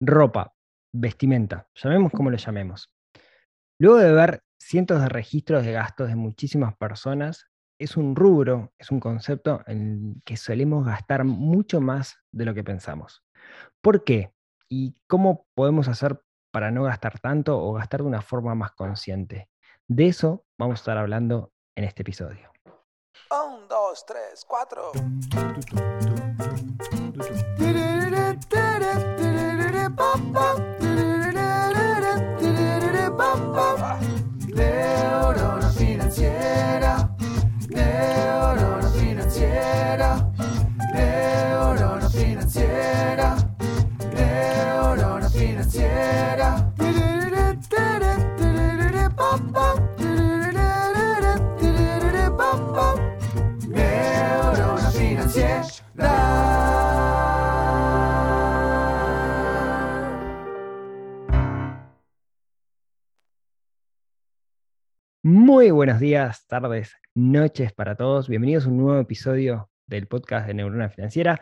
ropa, vestimenta, llamemos como lo llamemos. Luego de ver cientos de registros de gastos de muchísimas personas, es un rubro, es un concepto en que solemos gastar mucho más de lo que pensamos. ¿Por qué? ¿Y cómo podemos hacer para no gastar tanto o gastar de una forma más consciente? De eso vamos a estar hablando en este episodio. Un, dos, tres, cuatro. Neurona Muy buenos días, tardes, noches para todos. Bienvenidos a un nuevo episodio del podcast de Neurona Financiera.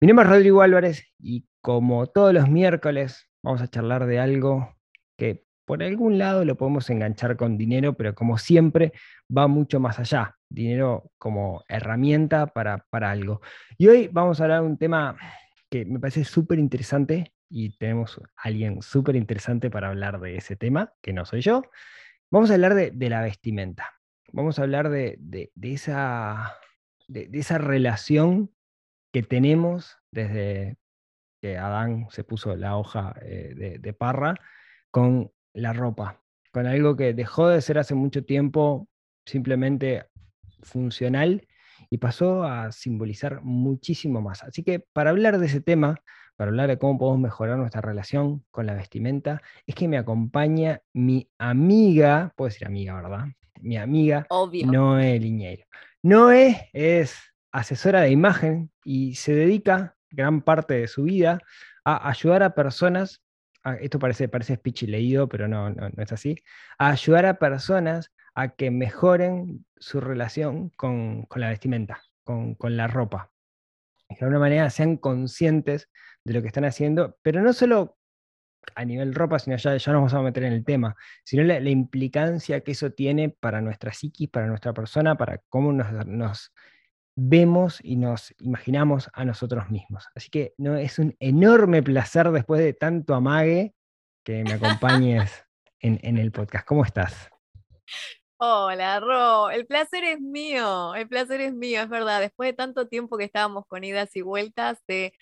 Mi nombre es Rodrigo Álvarez y como todos los miércoles vamos a charlar de algo que por algún lado lo podemos enganchar con dinero, pero como siempre va mucho más allá. Dinero como herramienta para, para algo. Y hoy vamos a hablar de un tema que me parece súper interesante y tenemos a alguien súper interesante para hablar de ese tema, que no soy yo. Vamos a hablar de, de la vestimenta. Vamos a hablar de, de, de esa, de, relación que tenemos desde que Adán se puso la hoja eh, de, parra con la ropa, con algo que dejó de ser hace mucho tiempo simplemente funcional y pasó a simbolizar muchísimo más. Así que para hablar de ese tema, para hablar de cómo podemos mejorar nuestra relación con la vestimenta, es que me acompaña mi amiga, puedo decir amiga, ¿verdad? Mi amiga Obvio. Noé Liñeiro. Noé es asesora de imagen y se dedica gran parte de su vida a ayudar a personas, a, esto parece, parece speech leído, pero no, no, no es así, a ayudar a personas a que mejoren su relación con, con la vestimenta, con, con la ropa. Que de alguna manera sean conscientes de lo que están haciendo, pero no solo a nivel ropa, sino ya, ya nos vamos a meter en el tema, sino la, la implicancia que eso tiene para nuestra psiquis, para nuestra persona, para cómo nos, nos vemos y nos imaginamos a nosotros mismos. Así que no, es un enorme placer después de tanto amague que me acompañes en, en el podcast. ¿Cómo estás? Hola, Ro, el placer es mío, el placer es mío, es verdad. Después de tanto tiempo que estábamos con idas y vueltas de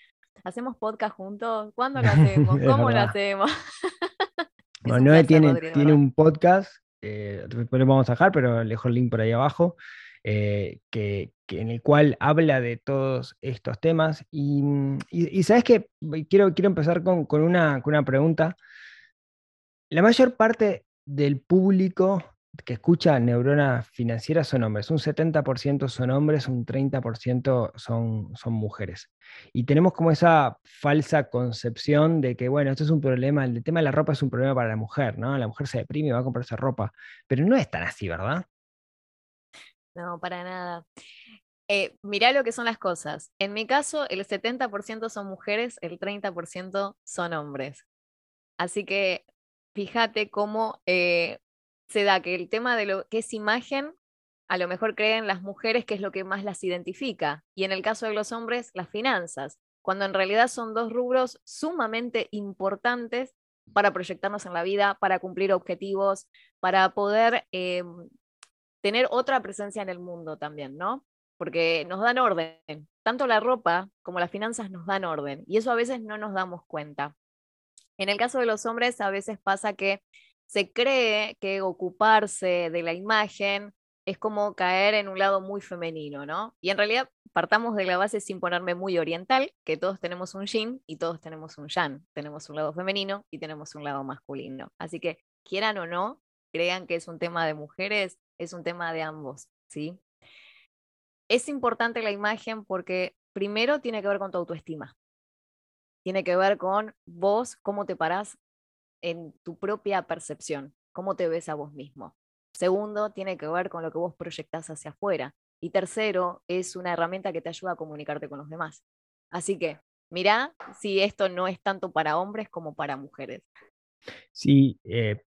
¿hacemos podcast juntos? ¿Cuándo lo hacemos? ¿Cómo lo hacemos? bueno, Noé tiene, tiene un podcast, eh, después lo vamos a dejar, pero le dejo el link por ahí abajo, eh, que, que, en el cual habla de todos estos temas. Y, y, y sabes que quiero, quiero empezar con, con, una, con una pregunta. La mayor parte del público que escucha neurona financiera son hombres, un 70% son hombres, un 30% son, son mujeres. Y tenemos como esa falsa concepción de que, bueno, esto es un problema, el tema de la ropa es un problema para la mujer, ¿no? La mujer se deprime y va a comprarse ropa, pero no es tan así, ¿verdad? No, para nada. Eh, mirá lo que son las cosas. En mi caso, el 70% son mujeres, el 30% son hombres. Así que fíjate cómo eh, se da que el tema de lo que es imagen, a lo mejor creen las mujeres que es lo que más las identifica, y en el caso de los hombres, las finanzas, cuando en realidad son dos rubros sumamente importantes para proyectarnos en la vida, para cumplir objetivos, para poder eh, tener otra presencia en el mundo también, ¿no? Porque nos dan orden. Tanto la ropa como las finanzas nos dan orden, y eso a veces no nos damos cuenta. En el caso de los hombres, a veces pasa que se cree que ocuparse de la imagen es como caer en un lado muy femenino, ¿no? Y en realidad partamos de la base sin ponerme muy oriental, que todos tenemos un yin y todos tenemos un yang, tenemos un lado femenino y tenemos un lado masculino. Así que quieran o no, crean que es un tema de mujeres, es un tema de ambos, ¿sí? Es importante la imagen porque primero tiene que ver con tu autoestima. Tiene que ver con vos, cómo te parás en tu propia percepción, cómo te ves a vos mismo. Segundo, tiene que ver con lo que vos proyectás hacia afuera. Y tercero, es una herramienta que te ayuda a comunicarte con los demás. Así que mirá si esto no es tanto para hombres como para mujeres. Sí, eh,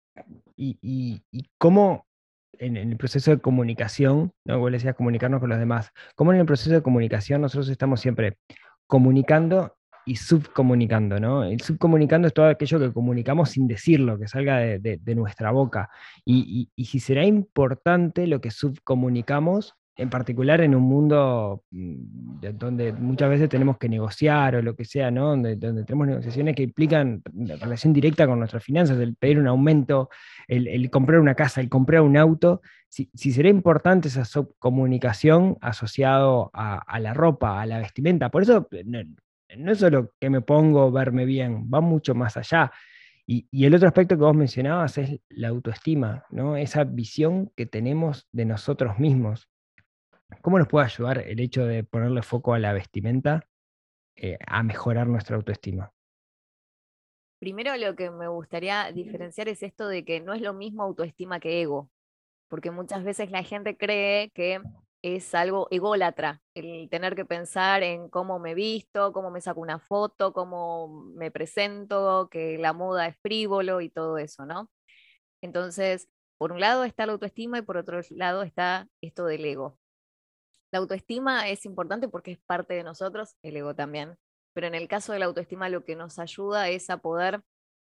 y, cómo en, el proceso de comunicación, ¿no? Vos decías comunicarnos con los demás, cómo en el proceso de comunicación nosotros estamos siempre comunicando y subcomunicando, ¿no? El subcomunicando es todo aquello que comunicamos sin decirlo, que salga de, nuestra boca. Y, y- si será importante lo que subcomunicamos, en particular en un mundo mm, de- donde muchas veces tenemos que negociar o lo que sea, ¿no? Donde, tenemos negociaciones que implican relación directa con nuestras finanzas, el pedir un aumento, el, comprar una casa, el comprar un auto, si, si será importante esa subcomunicación asociado a, a la ropa, a la vestimenta. Por eso eh, no, es solo que me pongo, verme bien, va mucho más allá. Y, y el otro aspecto que vos mencionabas es la autoestima, ¿no? Esa visión que tenemos de nosotros mismos. ¿Cómo nos puede ayudar el hecho de ponerle foco a la vestimenta eh, a mejorar nuestra autoestima? Primero lo que me gustaría diferenciar es esto de que no es lo mismo autoestima que ego, porque muchas veces la gente cree que es algo ególatra, el tener que pensar en cómo me visto, cómo me saco una foto, cómo me presento, que la moda es frívolo y todo eso, ¿no? Entonces, por un lado está la autoestima y por otro lado está esto del ego. La autoestima es importante porque es parte de nosotros, el ego también, pero en el caso de la autoestima lo que nos ayuda es a poder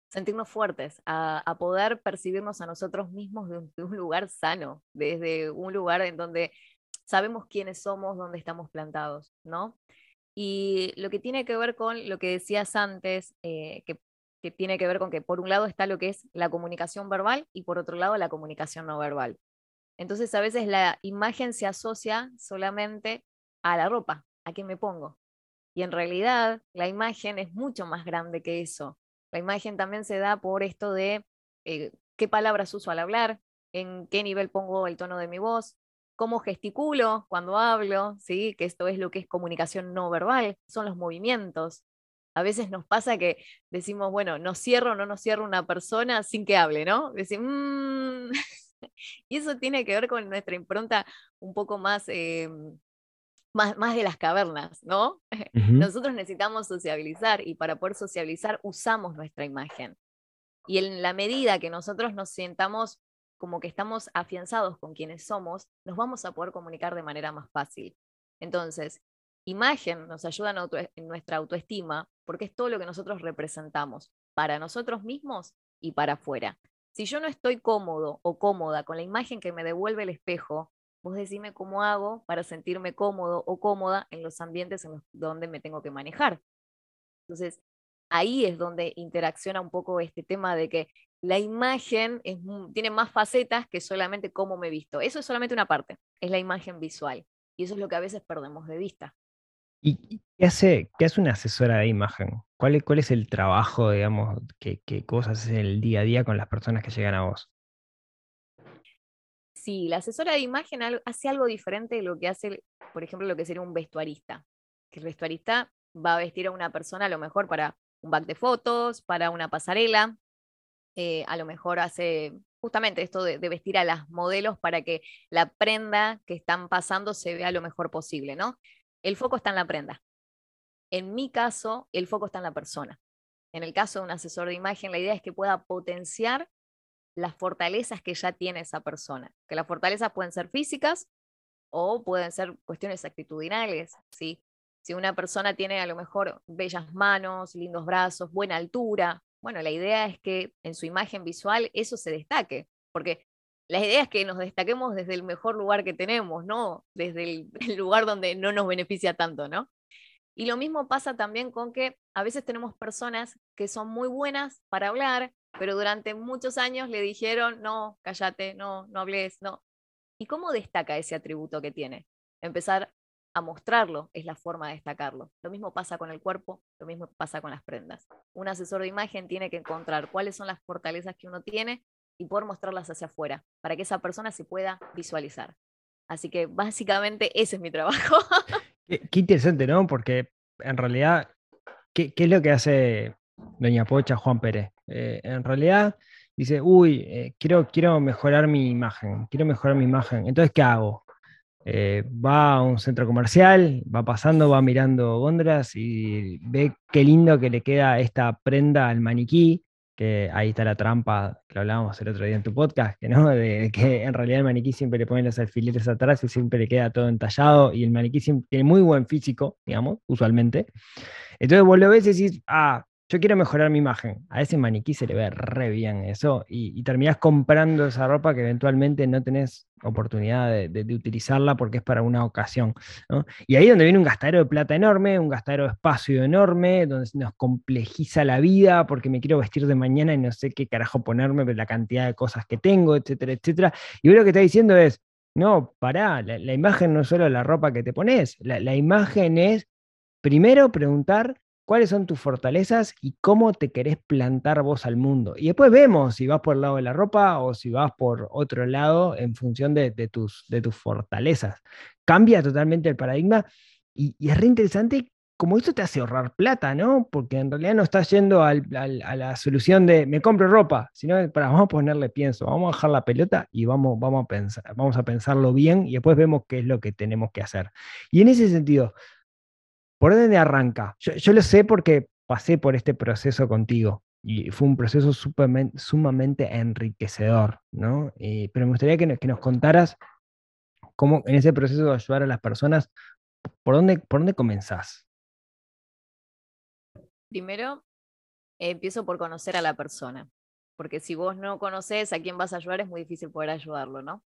sentirnos fuertes, a, a poder percibirnos a nosotros mismos de un, de un lugar sano, desde un lugar en donde sabemos quiénes somos, dónde estamos plantados, ¿no? Y lo que tiene que ver con lo que decías antes, eh, que, tiene que ver con que por un lado está lo que es la comunicación verbal y por otro lado la comunicación no verbal. Entonces a veces la imagen se asocia solamente a la ropa, a qué me pongo. Y en realidad la imagen es mucho más grande que eso. La imagen también se da por esto de eh, qué palabras uso al hablar, en qué nivel pongo el tono de mi voz, cómo gesticulo cuando hablo, ¿sí? que esto es lo que es comunicación no verbal, son los movimientos. A veces nos pasa que decimos, bueno, no cierro o no nos cierro una persona sin que hable, ¿no? Decir, "Mm". y eso tiene que ver con nuestra impronta un poco más, eh, más, más de las cavernas, ¿no? Ujú. Nosotros necesitamos sociabilizar y para poder sociabilizar usamos nuestra imagen. Y en la medida que nosotros nos sientamos como que estamos afianzados con quienes somos, nos vamos a poder comunicar de manera más fácil. Entonces, imagen nos ayuda en, nuestra autoestima porque es todo lo que nosotros representamos para nosotros mismos y para afuera. Si yo no estoy cómodo o cómoda con la imagen que me devuelve el espejo, vos decime cómo hago para sentirme cómodo o cómoda en los ambientes en los donde me tengo que manejar. Entonces, ahí es donde interacciona un poco este tema de que la imagen es tiene más facetas que solamente cómo me he visto. Eso es solamente una parte, es la imagen visual. Y eso es lo que a veces perdemos de vista. ¿Y qué hace, qué hace una asesora de imagen? ¿Cuál es, cuál es el trabajo, digamos, que, que vos haces en el día a día con las personas que llegan a vos? Sí, la asesora de imagen hace algo diferente de lo que hace, por ejemplo, lo que sería un vestuarista. Que el vestuarista va a vestir a una persona a lo mejor para un back de fotos, para una pasarela, eh, a lo mejor hace justamente esto de, de vestir a las modelos para que la prenda que están pasando se vea lo mejor posible, ¿no? El foco está en la prenda. En mi caso, el foco está en la persona. En el caso de un asesor de imagen, la idea es que pueda potenciar las fortalezas que ya tiene esa persona. Que las fortalezas pueden ser físicas o pueden ser cuestiones actitudinales, ¿sí? Si una persona tiene a lo mejor bellas manos, lindos brazos, buena altura, bueno, la idea es que en su imagen visual eso se destaque, porque la idea es que nos destaquemos desde el mejor lugar que tenemos, no desde el, el lugar donde no nos beneficia tanto, ¿no? Y lo mismo pasa también con que a veces tenemos personas que son muy buenas para hablar, pero durante muchos años le dijeron, no, cállate, no, no hables, no. ¿Y cómo destaca ese atributo que tiene? Empezar a mostrarlo es la forma de destacarlo. Lo mismo pasa con el cuerpo, lo mismo pasa con las prendas. Un asesor de imagen tiene que encontrar cuáles son las fortalezas que uno tiene y poder mostrarlas hacia afuera, para que esa persona se pueda visualizar. Así que básicamente ese es mi trabajo. Qué, qué interesante, ¿no? Porque en realidad, ¿qué, qué es lo que hace Doña Pocha Juan Pérez? Eh, en realidad dice, uy, eh, quiero, quiero mejorar mi imagen, quiero mejorar mi imagen. Entonces, ¿qué hago? Eh, va a un centro comercial, va pasando, va mirando góndolas y ve qué lindo que le queda esta prenda al maniquí, que ahí está la trampa que hablábamos el otro día en tu podcast, que no, de que en realidad el maniquí siempre le ponen los alfileres atrás y siempre le queda todo entallado y el maniquí tiene muy buen físico, digamos, usualmente. Entonces vos lo ves y decís, ah, yo quiero mejorar mi imagen. A ese maniquí se le ve re bien eso y, terminás comprando esa ropa que eventualmente no tenés oportunidad de, utilizarla porque es para una ocasión. Y ahí donde viene un gastadero de plata enorme, un gastadero de espacio enorme, donde nos complejiza la vida porque me quiero vestir de mañana y no sé qué carajo ponerme, la cantidad de cosas que tengo, etcétera, etcétera. Y lo que está diciendo es, no, pará, la, imagen no es solo la ropa que te pones, la imagen es primero preguntar cuáles son tus fortalezas y cómo te querés plantar vos al mundo. Y después vemos si vas por el lado de la ropa o si vas por otro lado en función de, tus, fortalezas. Cambia totalmente el paradigma y, es re interesante como esto te hace ahorrar plata, ¿no? Porque en realidad no estás yendo a la solución de me compro ropa, sino para, vamos a ponerle pienso, vamos a bajar la pelota y vamos, a pensar, vamos a pensarlo bien y después vemos qué es lo que tenemos que hacer. Y en ese sentido, ¿Por dónde arranca? Yo, lo sé porque pasé por este proceso contigo y fue un proceso sumamente enriquecedor, ¿no? Eh, pero me gustaría que nos, contaras cómo en ese proceso de ayudar a las personas, ¿por dónde, por dónde comenzás? Primero, empiezo por conocer a la persona, porque si vos no conoces a quién vas a ayudar es muy difícil poder ayudarlo, ¿no?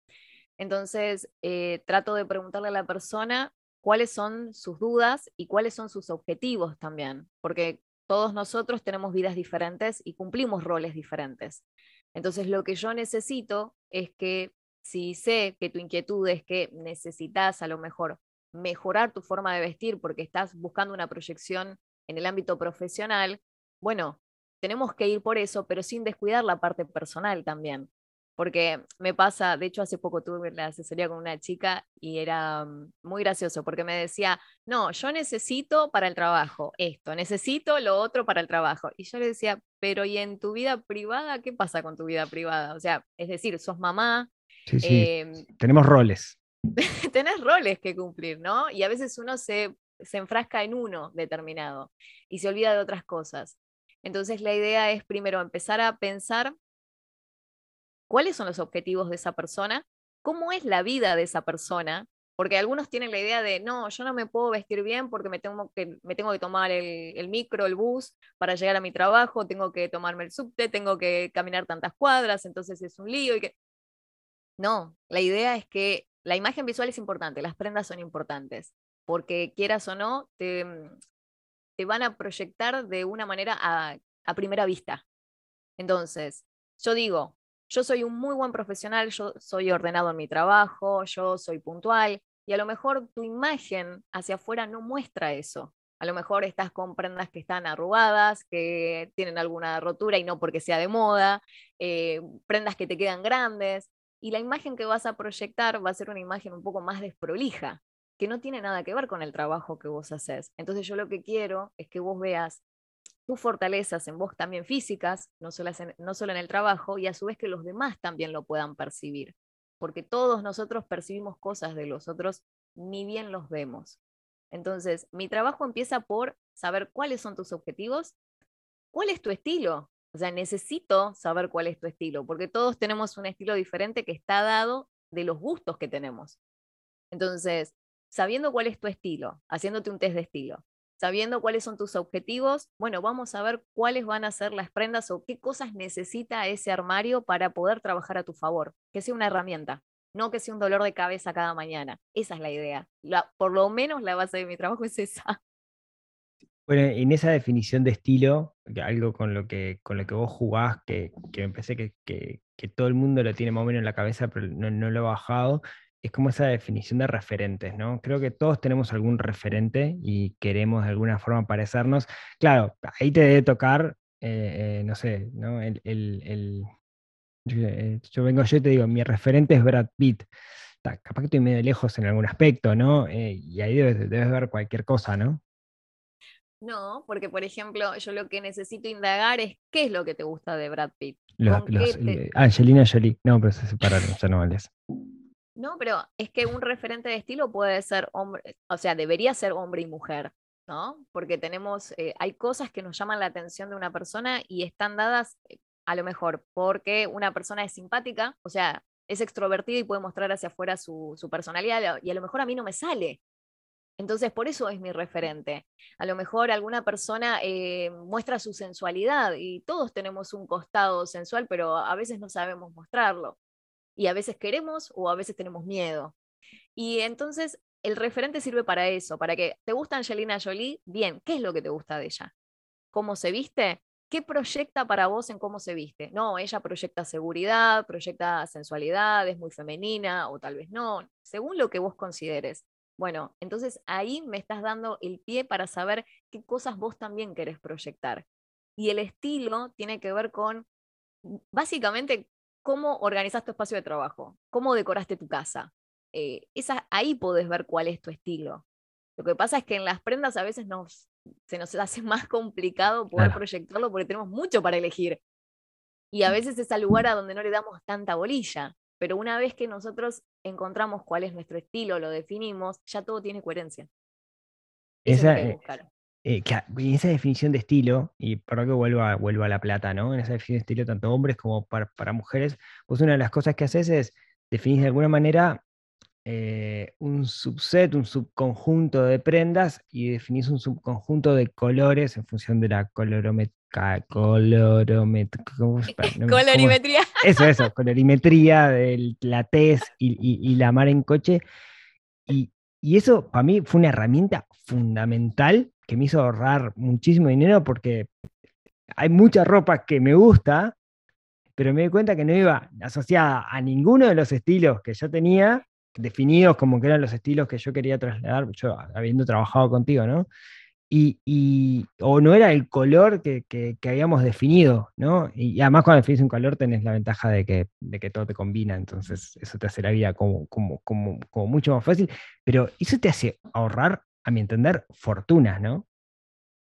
Entonces, eh, trato de preguntarle a la persona cuáles son sus dudas y cuáles son sus objetivos también, porque todos nosotros tenemos vidas diferentes y cumplimos roles diferentes. Entonces, lo que yo necesito es que si sé que tu inquietud es que necesitas a lo mejor mejorar tu forma de vestir porque estás buscando una proyección en el ámbito profesional, bueno, tenemos que ir por eso, pero sin descuidar la parte personal también. Porque me pasa, de hecho hace poco tuve la asesoría con una chica y era mm, muy gracioso porque me decía, no, yo necesito para el trabajo esto, necesito lo otro para el trabajo. Y yo le decía, pero ¿y en tu vida privada qué pasa con tu vida privada? O sea, es decir, sos mamá. Sí, sí. Em, Tenemos roles. tenés roles que cumplir, ¿no? Y a veces uno se, se enfrasca en uno determinado y se olvida de otras cosas. Entonces la idea es primero empezar a pensar cuáles son los objetivos de esa persona, cómo es la vida de esa persona, porque algunos tienen la idea de, no, yo no me puedo vestir bien porque me tengo que, me tengo que tomar el, micro, el bus para llegar a mi trabajo, tengo que tomarme el subte, tengo que caminar tantas cuadras, entonces es un lío. No, la idea es que la imagen visual es importante, las prendas son importantes, porque quieras o no, te, te van a proyectar de una manera a, a primera vista. Entonces, yo digo, yo soy un muy buen profesional, yo soy ordenado en mi trabajo, yo soy puntual, y a lo mejor tu imagen hacia afuera no muestra eso. A lo mejor estás con prendas que están arrugadas, que tienen alguna rotura y no porque sea de moda, eh, prendas que te quedan grandes, y la imagen que vas a proyectar va a ser una imagen un poco más desprolija, que no tiene nada que ver con el trabajo que vos haces. Entonces yo lo que quiero es que vos veas tus fortalezas en vos también físicas, no solo, en, no solo en el trabajo, y a su vez que los demás también lo puedan percibir, porque todos nosotros percibimos cosas de los otros, ni bien los vemos. Entonces, mi trabajo empieza por saber cuáles son tus objetivos, cuál es tu estilo. O sea, necesito saber cuál es tu estilo, porque todos tenemos un estilo diferente que está dado de los gustos que tenemos. Entonces, sabiendo cuál es tu estilo, haciéndote un test de estilo, sabiendo cuáles son tus objetivos, bueno, vamos a ver cuáles van a ser las prendas o qué cosas necesita ese armario para poder trabajar a tu favor, que sea una herramienta, no que sea un dolor de cabeza cada mañana. Esa es la idea. por lo menos la base de mi trabajo es esa. Bueno, en esa definición de estilo, algo con lo que, con lo que vos jugás, que, que empecé que, que, todo el mundo lo tiene más o menos en la cabeza, pero no, no lo he bajado, es como esa definición de referentes, ¿no? Creo que todos tenemos algún referente y queremos de alguna forma parecernos. Claro, ahí te debe tocar, eh, eh, no sé, ¿no? El, eh, yo, vengo yo y te digo, mi referente es Brad Pitt. capaz que estoy medio lejos en algún aspecto, ¿no? y ahí debes, ver cualquier cosa, ¿no? No, porque por ejemplo, yo lo que necesito indagar es qué es lo que te gusta de Brad Pitt. Angelina Jolie, no, pero se separaron, ya no vales. No, pero es que un referente de estilo puede ser hombre, o sea, debería ser hombre y mujer, ¿no? Porque tenemos, eh, hay cosas que nos llaman la atención de una persona y están dadas eh, a lo mejor porque una persona es simpática, o sea, es extrovertida y puede mostrar hacia afuera su, su personalidad y a lo mejor a mí no me sale. Entonces, por eso es mi referente. A lo mejor alguna persona eh, muestra su sensualidad y todos tenemos un costado sensual, pero a veces no sabemos mostrarlo. Y a veces queremos o a veces tenemos miedo. Y entonces el referente sirve para eso, para que te gusta Angelina Jolie, bien, ¿qué es lo que te gusta de ella? ¿Cómo se viste? ¿Qué proyecta para vos en cómo se viste? No, ella proyecta seguridad, proyecta sensualidad, es muy femenina o tal vez no, según lo que vos consideres. Bueno, entonces ahí me estás dando el pie para saber qué cosas vos también querés proyectar. Y el estilo tiene que ver con, básicamente, cómo organizas tu espacio de trabajo, cómo decoraste tu casa. Eh, esa, ahí podés ver cuál es tu estilo. Lo que pasa es que en las prendas a veces nos, se nos hace más complicado poder Claro. proyectarlo porque tenemos mucho para elegir. Y a veces es al lugar a donde no le damos tanta bolilla. Pero una vez que nosotros encontramos cuál es nuestro estilo, lo definimos, ya todo tiene coherencia. Esa, es eh, que a- en esa definición de estilo, y por que vuelva, vuelva a la plata, ¿no? En esa definición de estilo, tanto hombres como para, para mujeres, pues una de las cosas que haces es definir de alguna manera eh, un subset, un subconjunto de prendas y definís un subconjunto de colores en función de la ¿cómo, espera, no cómo- Colorimetría. eso, eso, colorimetría, de la tez y, y- y la mar en coche. Y, y eso para mí fue una herramienta fundamental que me hizo ahorrar muchísimo dinero porque hay mucha ropa que me gusta, pero me di cuenta que no iba asociada a ninguno de los estilos que yo tenía, definidos como que eran los estilos que yo quería trasladar, yo habiendo trabajado contigo, ¿no? Y, y- o no era el color que, que- habíamos definido, ¿no? Y, además cuando definís un color tenés la ventaja de que, de que todo te combina, entonces eso te hace la vida como, como, como, como mucho más fácil, pero eso te hace ahorrar, a mi entender, fortunas, ¿no?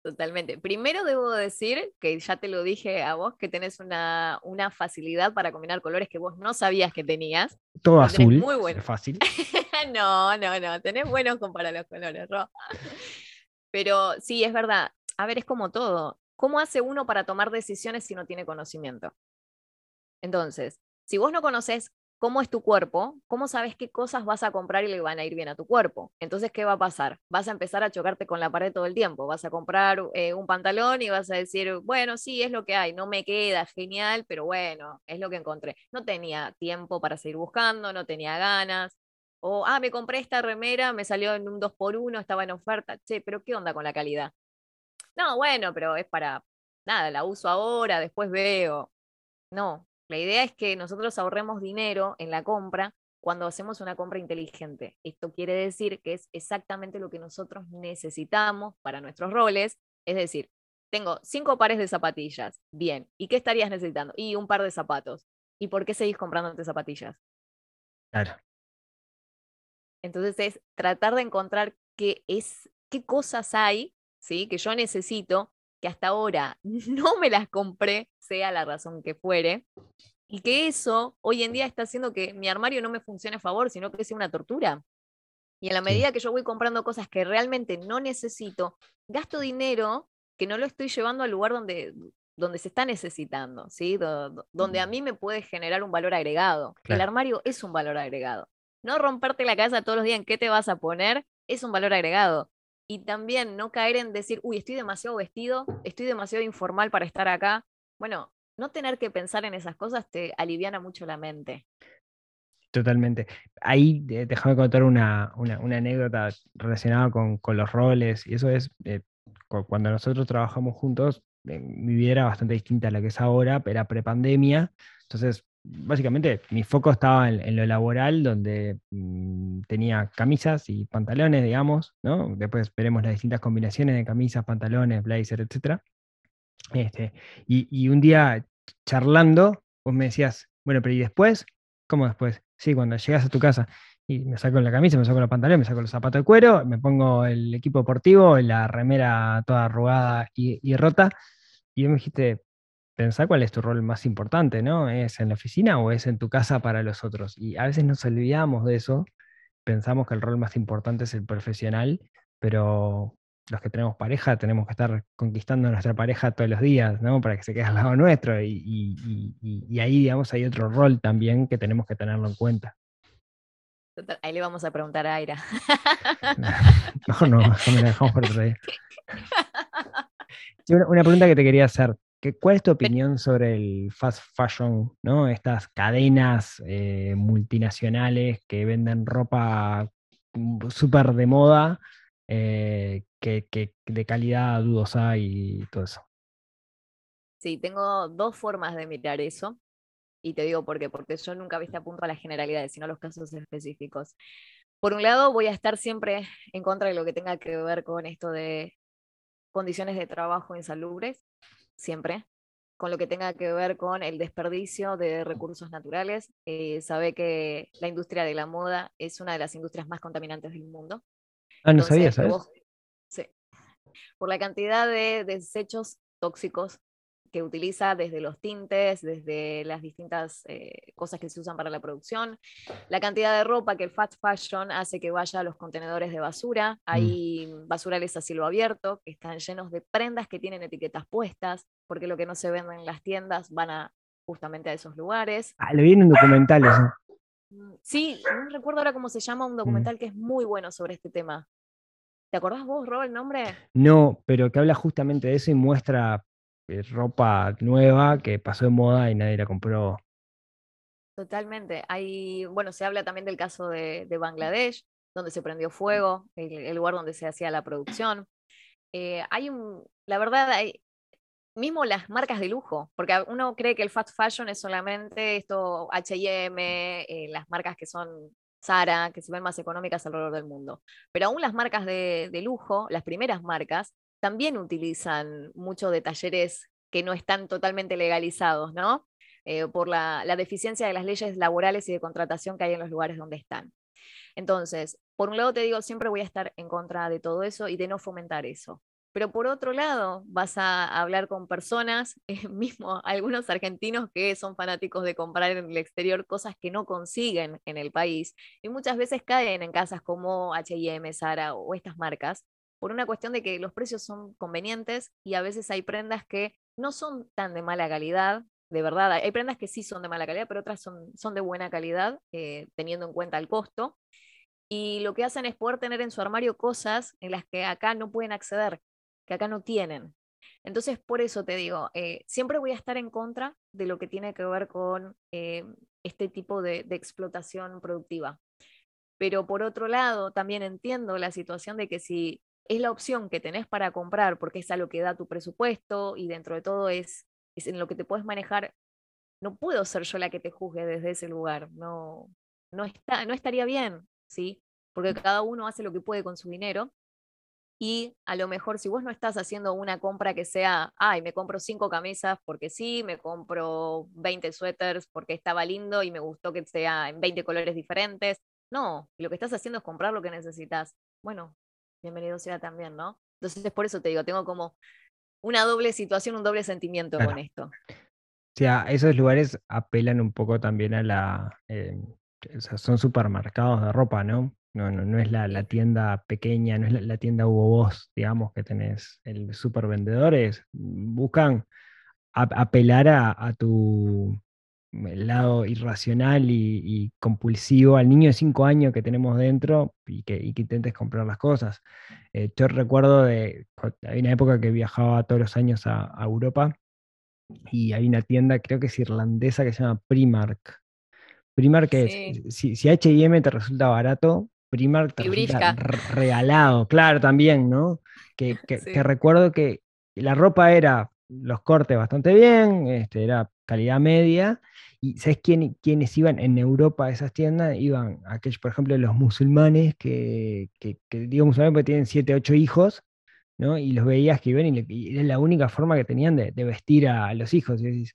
Totalmente. Primero debo decir, que ya te lo dije a vos, que tenés una, una facilidad para combinar colores que vos no sabías que tenías. Todo azul, muy bueno. fácil. no, no, no, tenés buenos para los colores, Ro. Pero sí, es verdad. A ver, es como todo. ¿Cómo hace uno para tomar decisiones si no tiene conocimiento? Entonces, si vos no conoces cómo es tu cuerpo, ¿cómo sabes qué cosas vas a comprar y le van a ir bien a tu cuerpo? Entonces, ¿qué va a pasar? Vas a empezar a chocarte con la pared todo el tiempo. Vas a comprar eh, un pantalón y vas a decir, bueno, sí, es lo que hay, no me queda genial, pero bueno, es lo que encontré. No tenía tiempo para seguir buscando, no tenía ganas. O, ah, me compré esta remera, me salió en un 2x1, estaba en oferta. Che, pero ¿qué onda con la calidad? No, bueno, pero es para, nada, la uso ahora, después veo. No, la idea es que nosotros ahorremos dinero en la compra cuando hacemos una compra inteligente. Esto quiere decir que es exactamente lo que nosotros necesitamos para nuestros roles. Es decir, tengo cinco pares de zapatillas. Bien. ¿Y qué estarías necesitando? Y un par de zapatos. ¿Y por qué seguís comprándote zapatillas? Claro. Entonces es tratar de encontrar qué es, qué cosas hay, ¿sí? Que yo necesito, que hasta ahora no me las compré, sea la razón que fuere, y que eso hoy en día está haciendo que mi armario no me funcione a favor, sino que sea una tortura. Y en la medida que yo voy comprando cosas que realmente no necesito, gasto dinero que no lo estoy llevando al lugar donde, donde se está necesitando, ¿sí? Do- do- donde a mí me puede generar un valor agregado. El armario es un valor agregado. No romperte la cabeza todos los días en qué te vas a poner es un valor agregado. Y también no caer en decir, uy, estoy demasiado vestido, estoy demasiado informal para estar acá. Bueno, no tener que pensar en esas cosas te aliviana mucho la mente. Totalmente. Ahí eh, déjame contar una, una- anécdota relacionada con, con los roles, y eso es, eh, cu- cuando nosotros trabajamos juntos, eh, mi vida era bastante distinta a la que es ahora, era prepandemia, entonces básicamente mi foco estaba en, lo laboral, donde mm, tenía camisas y pantalones, digamos, ¿no? Después veremos las distintas combinaciones de camisas, pantalones, blazer, etcétera. Este, y, y un día charlando, vos me decías, bueno, pero ¿y después? ¿Cómo después? Sí, cuando llegas a tu casa y me saco la camisa, me saco los pantalones, me saco los zapatos de cuero, me pongo el equipo deportivo, la remera toda arrugada y, y rota, y vos me dijiste, pensá cuál es tu rol más importante, ¿no? ¿Es en la oficina o es en tu casa para los otros? Y a veces nos olvidamos de eso, pensamos que el rol más importante es el profesional, pero los que tenemos pareja tenemos que estar conquistando a nuestra pareja todos los días, ¿no? Para que se quede al lado nuestro. Y, y- y- y ahí, digamos, hay otro rol también que tenemos que tenerlo en cuenta. Total, Ahí le vamos a preguntar a Aira. Mejor no, mejor me la dejamos por otro día. Sí, Una, una pregunta que te quería hacer. Que ¿Cuál es tu opinión sobre el fast fashion, ¿no? Estas cadenas eh, multinacionales que venden ropa mm, súper de moda, eh, que, que de calidad dudosa y todo eso. Sí, tengo dos formas de mirar eso. Y te digo por qué, porque yo nunca viste apunto a las generalidades, sino a los casos específicos. Por un lado, voy a estar siempre en contra de lo que tenga que ver con esto de condiciones de trabajo insalubres, siempre. Con lo que tenga que ver con el desperdicio de recursos naturales. Eh, sabe que la industria de la moda es una de las industrias más contaminantes del mundo. Ah, no Entonces, sabía, ¿sabes? vos- sí. Por la cantidad de desechos tóxicos que utiliza desde los tintes, desde las distintas eh, cosas que se usan para la producción, la cantidad de ropa que el fast fashion hace que vaya a los contenedores de basura. Hay basurales a cielo abierto que están llenos de prendas que tienen etiquetas puestas, porque lo que no se vende en las tiendas van a justamente a esos lugares. Ah, lo vi en un documental eso. Mm, Sí, no recuerdo ahora cómo se llama un documental que es muy bueno sobre este tema. ¿Te acordás vos, Rob, el nombre? No, pero que habla justamente de eso y muestra ropa nueva que pasó de moda y nadie la compró. Totalmente. Hay, bueno, se habla también del caso de, de Bangladesh, donde se prendió fuego, el, el lugar donde se hacía la producción. Eh, hay un, la verdad, hay, mismo las marcas de lujo, porque uno cree que el fast fashion es solamente esto H&M, eh, las marcas que son Zara, que se ven más económicas alrededor del mundo. Pero aún las marcas de, de lujo, las primeras marcas, también utilizan mucho de talleres que no están totalmente legalizados, ¿no? Eh, por la, deficiencia de las leyes laborales y de contratación que hay en los lugares donde están. Entonces, por un lado te digo, siempre voy a estar en contra de todo eso y de no fomentar eso. Pero por otro lado, vas a hablar con personas, eh, mismo algunos argentinos que son fanáticos de comprar en el exterior cosas que no consiguen en el país y muchas veces caen en casas como H&M, Zara o estas marcas por una cuestión de que los precios son convenientes y a veces hay prendas que no son tan de mala calidad, de verdad, hay prendas que sí son de mala calidad, pero otras son, son de buena calidad, eh, teniendo en cuenta el costo. Y lo que hacen es poder tener en su armario cosas en las que acá no pueden acceder, que acá no tienen. Entonces, por eso te digo, eh, siempre voy a estar en contra de lo que tiene que ver con eh, este tipo de, de explotación productiva. Pero por otro lado, también entiendo la situación de que si es la opción que tenés para comprar, porque es a lo que da tu presupuesto y dentro de todo es, es en lo que te puedes manejar, no puedo ser yo la que te juzgue desde ese lugar. No, no, está, no estaría bien, ¿sí? Porque cada uno hace lo que puede con su dinero. Y a lo mejor si vos no estás haciendo una compra que sea, ay, me compro cinco camisas porque sí, me compro 20 suéteres porque estaba lindo y me gustó que sea en 20 colores diferentes. No, lo que estás haciendo es comprar lo que necesitas. Bueno, bienvenido sea también, ¿no? Entonces por eso te digo, tengo como una doble situación, un doble sentimiento Claro. con esto. O sea, esos lugares apelan un poco también a la... eh, o sea, son supermercados de ropa, ¿no? No, no, no es la, la tienda pequeña, no es la, la tienda Hugo Boss, digamos, que tenés el supervendedores. Buscan ap- apelar a, a tu lado irracional y, y compulsivo, al niño de 5 años que tenemos dentro y que, y que intentes comprar las cosas. Eh, yo recuerdo de, hay una época que viajaba todos los años a, a Europa y hay una tienda, creo que es irlandesa, que se llama Primark. Primark es, Sí. si, si H&M te resulta barato, Primark te resulta regalado, claro, también, ¿no? Que, que- Sí. que recuerdo que la ropa era, los cortes bastante bien, este, era calidad media, y ¿sabes quién, quiénes iban en Europa a esas tiendas? Iban aquellos, por ejemplo, los musulmanes, que, que, que digo musulmanes porque tienen 7, 8 hijos, ¿no? Y los veías que iban y, le- y era la única forma que tenían de, de vestir a, a los hijos. Y decís,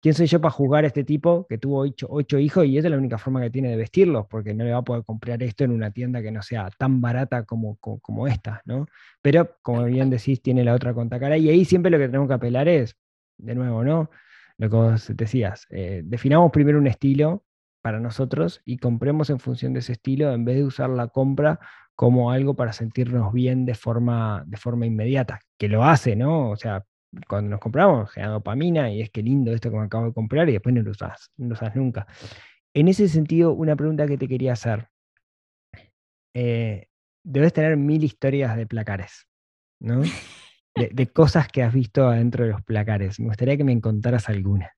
¿quién soy yo para juzgar a este tipo que tuvo ocho, ocho hijos y esa es la única forma que tiene de vestirlos? Porque no le va a poder comprar esto en una tienda que no sea tan barata como, como, como esta, ¿no? Pero, como bien decís, tiene la otra contracara. Y ahí siempre lo que tenemos que apelar es, de nuevo, ¿no? Lo que vos decías, eh, definamos primero un estilo para nosotros y compremos en función de ese estilo en vez de usar la compra como algo para sentirnos bien de forma, de forma inmediata, que lo hace, ¿no? O sea, cuando nos compramos, genera dopamina y es que lindo esto que me acabo de comprar y después no lo usas, no lo usas nunca. En ese sentido, una pregunta que te quería hacer. Eh, debes tener mil historias de placares, ¿no? De, cosas que has visto adentro de los placares. Me gustaría que me contaras alguna.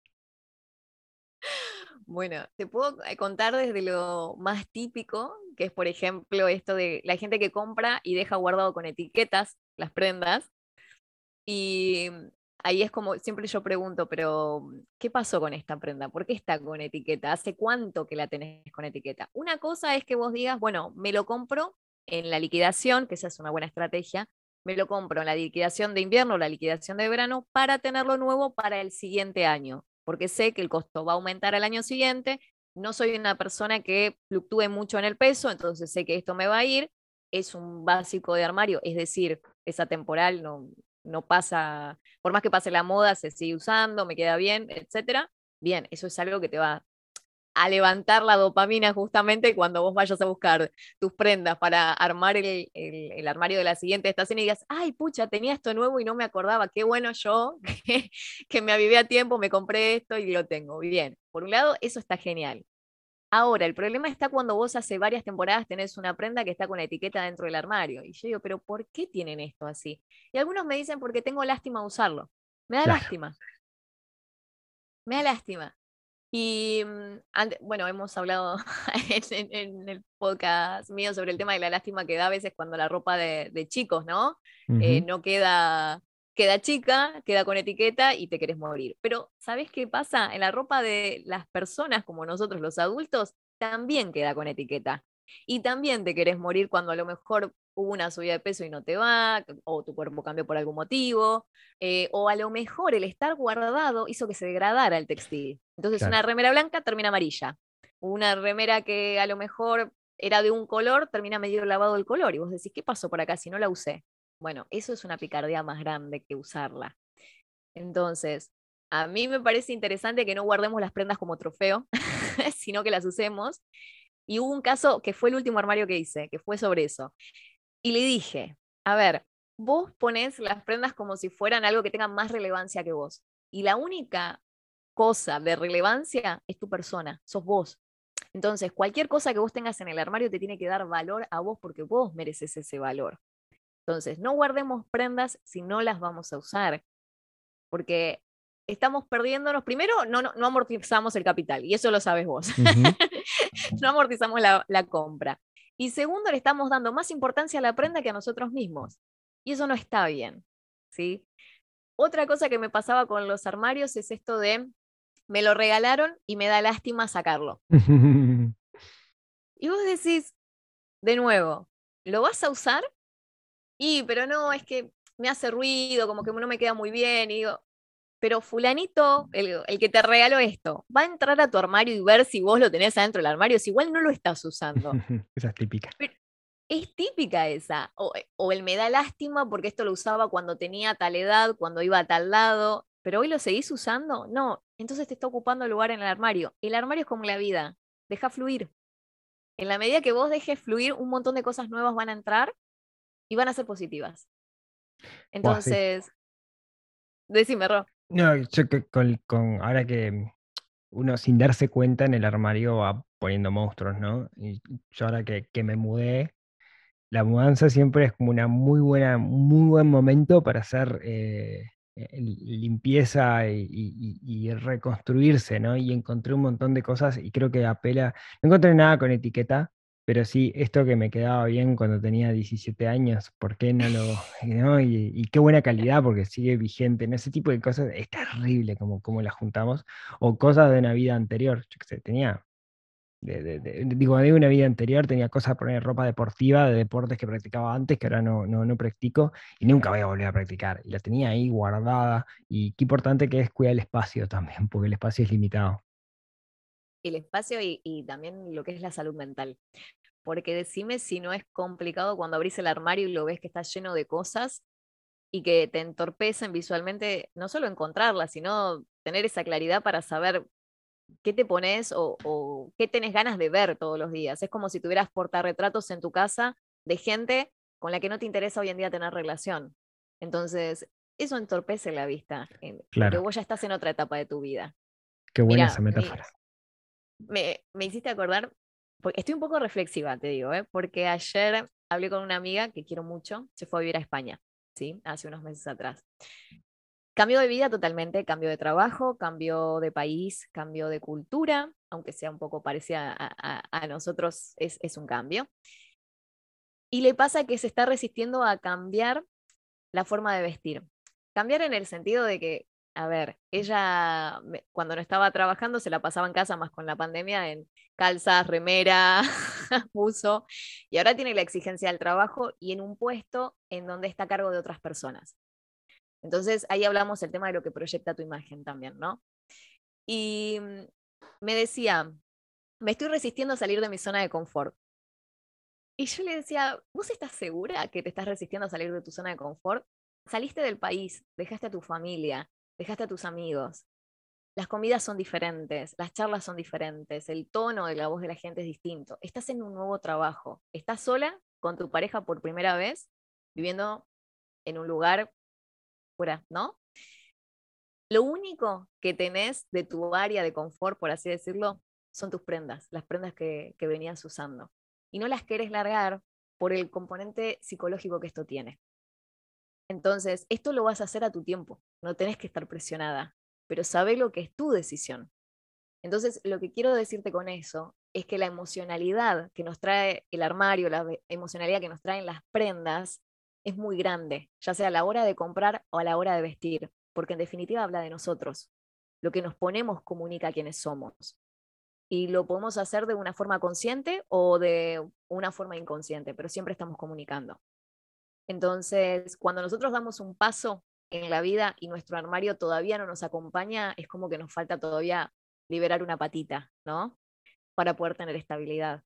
Bueno, te puedo eh, contar desde lo más típico, que es, por ejemplo, esto de la gente que compra y deja guardado con etiquetas las prendas. Y ahí es como, siempre yo pregunto, pero mm, ¿qué pasó con esta prenda? ¿Por qué está con etiqueta? ¿Hace cuánto que la tenés con etiqueta? Una cosa es que vos digas, bueno, me lo compro en la liquidación, que esa es una buena estrategia, me lo compro en la liquidación de invierno o la liquidación de verano para tenerlo nuevo para el siguiente año porque sé que el costo va a aumentar al año siguiente. No soy una persona que fluctúe mucho en el peso, entonces sé que esto me va a ir. Es un básico de armario, es decir, es atemporal, no, no pasa, por más que pase la moda, se sigue usando, me queda bien, etcétera. Bien, eso es algo que te va a levantar la dopamina justamente cuando vos vayas a buscar tus prendas para armar el, el, armario de la siguiente estación y digas, ay, pucha, tenía esto nuevo y no me acordaba, qué bueno yo, que, que me avivé a tiempo, me compré esto y lo tengo. Bien, por un lado, eso está genial. Ahora, el problema está cuando vos hace varias temporadas tenés una prenda que está con etiqueta dentro del armario. Y yo digo, pero ¿por qué tienen esto así? Y algunos me dicen porque tengo lástima usarlo. Me da Claro. lástima. Me da lástima. Y mm, bueno, hemos hablado en, el podcast mío sobre el tema de la lástima que da a veces cuando la ropa de, de chicos, ¿no? Eh, no queda, queda chica, queda con etiqueta y te querés morir. Pero ¿sabés qué pasa? En la ropa de las personas como nosotros, los adultos, también queda con etiqueta. Y también te querés morir cuando a lo mejor hubo una subida de peso y no te va, o tu cuerpo cambió por algún motivo, eh, o a lo mejor el estar guardado hizo que se degradara el textil. Entonces Claro. una remera blanca termina amarilla. Una remera que a lo mejor era de un color termina medio lavado el color. Y vos decís, ¿qué pasó por acá si no la usé? Bueno, eso es una picardía más grande que usarla. Entonces, a mí me parece interesante que no guardemos las prendas como trofeo, sino que las usemos. Y hubo un caso que fue el último armario que hice, que fue sobre eso. Y le dije, a ver, vos ponés las prendas como si fueran algo que tenga más relevancia que vos. Y la única cosa de relevancia es tu persona, sos vos. Entonces, cualquier cosa que vos tengas en el armario te tiene que dar valor a vos porque vos mereces ese valor. Entonces, no guardemos prendas si no las vamos a usar, porque estamos perdiéndonos. Primero, no, no, no amortizamos el capital, y eso lo sabes vos. No amortizamos la, la compra. Y segundo, le estamos dando más importancia a la prenda que a nosotros mismos. Y eso no está bien. ¿sí? Otra cosa que me pasaba con los armarios es esto de, me lo regalaron y me da lástima sacarlo. Y vos decís, de nuevo, ¿lo vas a usar? Y, pero no, es que me hace ruido, como que no me queda muy bien. Y digo, pero fulanito, el, el que te regaló esto, va a entrar a tu armario y ver si vos lo tenés adentro del armario, si igual no lo estás usando. Esa es típica. Es típica esa. O, o el me da lástima porque esto lo usaba cuando tenía tal edad, cuando iba a tal lado, pero hoy lo seguís usando. No, entonces te está ocupando lugar en el armario. El armario es como la vida, deja fluir. En la medida que vos dejes fluir, un montón de cosas nuevas van a entrar y van a ser positivas. Entonces, decime, Ro. No, yo con, con- ahora que uno sin darse cuenta en el armario va poniendo monstruos, ¿no? Y yo ahora que, que me mudé, la mudanza siempre es como una muy buena, muy buen momento para hacer eh, eh, limpieza y reconstruirse, ¿no? Y encontré un montón de cosas y creo que apela, no encontré nada con etiqueta, pero sí, esto que me quedaba bien cuando tenía 17 años, ¿por qué no lo, no? Y, y qué buena calidad porque sigue vigente, en ese tipo de cosas es terrible como, como las juntamos, o cosas de una vida anterior, yo qué sé, tenía de, de- de- digo, de una vida anterior tenía cosas poner ropa deportiva, de deportes que practicaba antes, que ahora no, no, no practico, y nunca voy a volver a practicar. Y la tenía ahí guardada. Y qué importante que es cuidar el espacio también, porque el espacio es limitado. El espacio y, y también lo que es la salud mental. Porque decime si no es complicado cuando abrís el armario y lo ves que está lleno de cosas y que te entorpecen visualmente, no solo encontrarlas, sino tener esa claridad para saber qué te pones o, o qué tenés ganas de ver todos los días. Es como si tuvieras portarretratos en tu casa de gente con la que no te interesa hoy en día tener relación. Entonces, eso entorpece la vista, porque Claro. vos ya estás en otra etapa de tu vida. Qué buena esa metáfora. Me, me hiciste acordar, porque estoy un poco reflexiva, te digo, ¿eh? porque ayer hablé con una amiga que quiero mucho, se fue a vivir a España, ¿sí? Hace unos meses atrás. Cambió de vida totalmente, cambió de trabajo, cambió de país, cambió de cultura, aunque sea un poco parecida a, nosotros, es un cambio. Y le pasa que se está resistiendo a cambiar la forma de vestir. Cambiar en el sentido de que, a ver, ella cuando no estaba trabajando se la pasaba en casa más con la pandemia en calzas, remera, buzo, y ahora tiene la exigencia del trabajo y en un puesto en donde está a cargo de otras personas. Entonces ahí hablamos el tema de lo que proyecta tu imagen también, ¿no? Y mm, me decía, me estoy resistiendo a salir de mi zona de confort. Y yo le decía, ¿vos estás segura que te estás resistiendo a salir de tu zona de confort? Saliste del país, dejaste a tu familia, dejaste a tus amigos. Las comidas son diferentes, las charlas son diferentes, el tono de la voz de la gente es distinto. Estás en un nuevo trabajo, estás sola con tu pareja por primera vez, viviendo en un lugar fuera, ¿no? Lo único que tenés de tu área de confort, por así decirlo, son tus prendas, las prendas que, que venías usando. Y no las querés largar por el componente psicológico que esto tiene. Entonces, esto lo vas a hacer a tu tiempo, no tenés que estar presionada, pero sabe lo que es tu decisión. Entonces, lo que quiero decirte con eso es que la emocionalidad que nos trae el armario, la emocionalidad que nos traen las prendas, es muy grande, ya sea a la hora de comprar o a la hora de vestir, porque en definitiva habla de nosotros. Lo que nos ponemos comunica quiénes somos. Y lo podemos hacer de una forma consciente o de una forma inconsciente, pero siempre estamos comunicando. Entonces, cuando nosotros damos un paso en la vida y nuestro armario todavía no nos acompaña, es como que nos falta todavía liberar una patita, ¿no? Para poder tener estabilidad.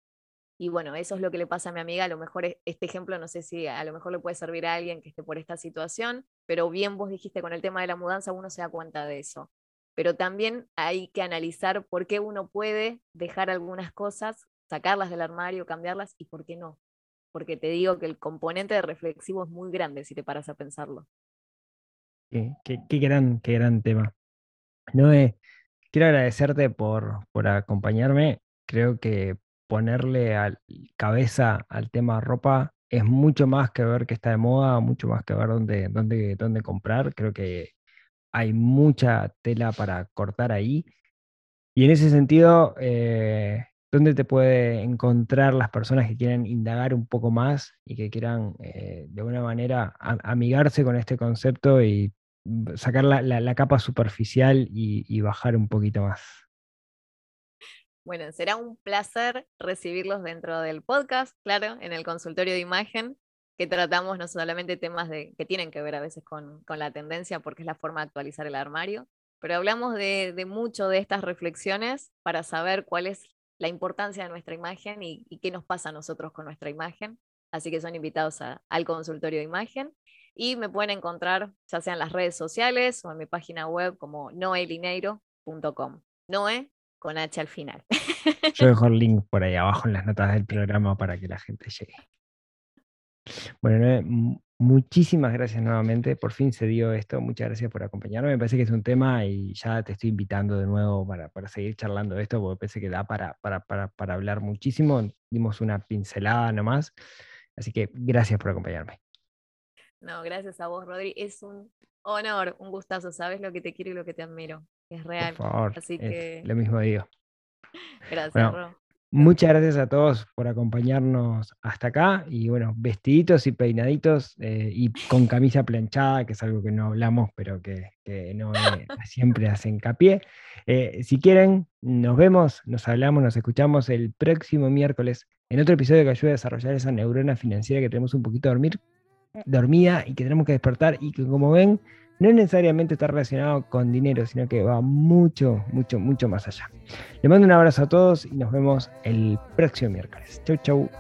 Y bueno, eso es lo que le pasa a mi amiga. A lo mejor e- este ejemplo, no sé si a lo mejor le puede servir a alguien que esté por esta situación, pero bien vos dijiste con el tema de la mudanza, uno se da cuenta de eso. Pero también hay que analizar por qué uno puede dejar algunas cosas, sacarlas del armario, cambiarlas y por qué no. Porque te digo que el componente de reflexivo es muy grande si te paras a pensarlo. Qué, qué- gran, qué gran tema. Noé, quiero agradecerte por, por acompañarme. Creo que ponerle al- cabeza al tema ropa es mucho más que ver que está de moda, mucho más que ver dónde, dónde, dónde comprar. Creo que hay mucha tela para cortar ahí. Y en ese sentido, eh, ¿dónde te puede encontrar las personas que quieren indagar un poco más y que quieran eh, de alguna manera amigarse con este concepto y sacar la, la- capa superficial y, y bajar un poquito más? Bueno, será un placer recibirlos dentro del podcast, claro, en el consultorio de imagen, que tratamos no solamente temas de, que tienen que ver a veces con, con la tendencia, porque es la forma de actualizar el armario, pero hablamos de, de mucho de estas reflexiones para saber cuál es la importancia de nuestra imagen y, y qué nos pasa a nosotros con nuestra imagen. Así que son invitados a- al consultorio de imagen y me pueden encontrar ya sea en las redes sociales o en mi página web como noelineiro.com. Noe con H al final. Yo dejo el link por ahí abajo en las notas del programa para que la gente llegue. Bueno, Noé, m- muchísimas gracias nuevamente. Por fin se dio esto. Muchas gracias por acompañarme. Me parece que es un tema y ya te estoy invitando de nuevo para, para seguir charlando de esto, porque parece que da para, para, para, para hablar muchísimo. Dimos una pincelada nomás. Así que gracias por acompañarme. No, gracias a vos, Rodri. Es un honor, un gustazo. Sabes lo que te quiero y lo que te admiro. Es real. Por favor. Así que- Lo mismo digo. Gracias, Bueno, Ro. Muchas gracias a todos por acompañarnos hasta acá y bueno, vestiditos y peinaditos eh, y con camisa planchada, que es algo que no hablamos, pero que, que no siempre hace hincapié. Eh, si quieren, nos vemos, nos hablamos, nos escuchamos el próximo miércoles en otro episodio que ayude a desarrollar esa neurona financiera que tenemos un poquito dormir, dormida y que tenemos que despertar y que como ven no necesariamente está relacionado con dinero, sino que va mucho, mucho, mucho más allá. Le mando un abrazo a todos y nos vemos el próximo miércoles. Chau, chau.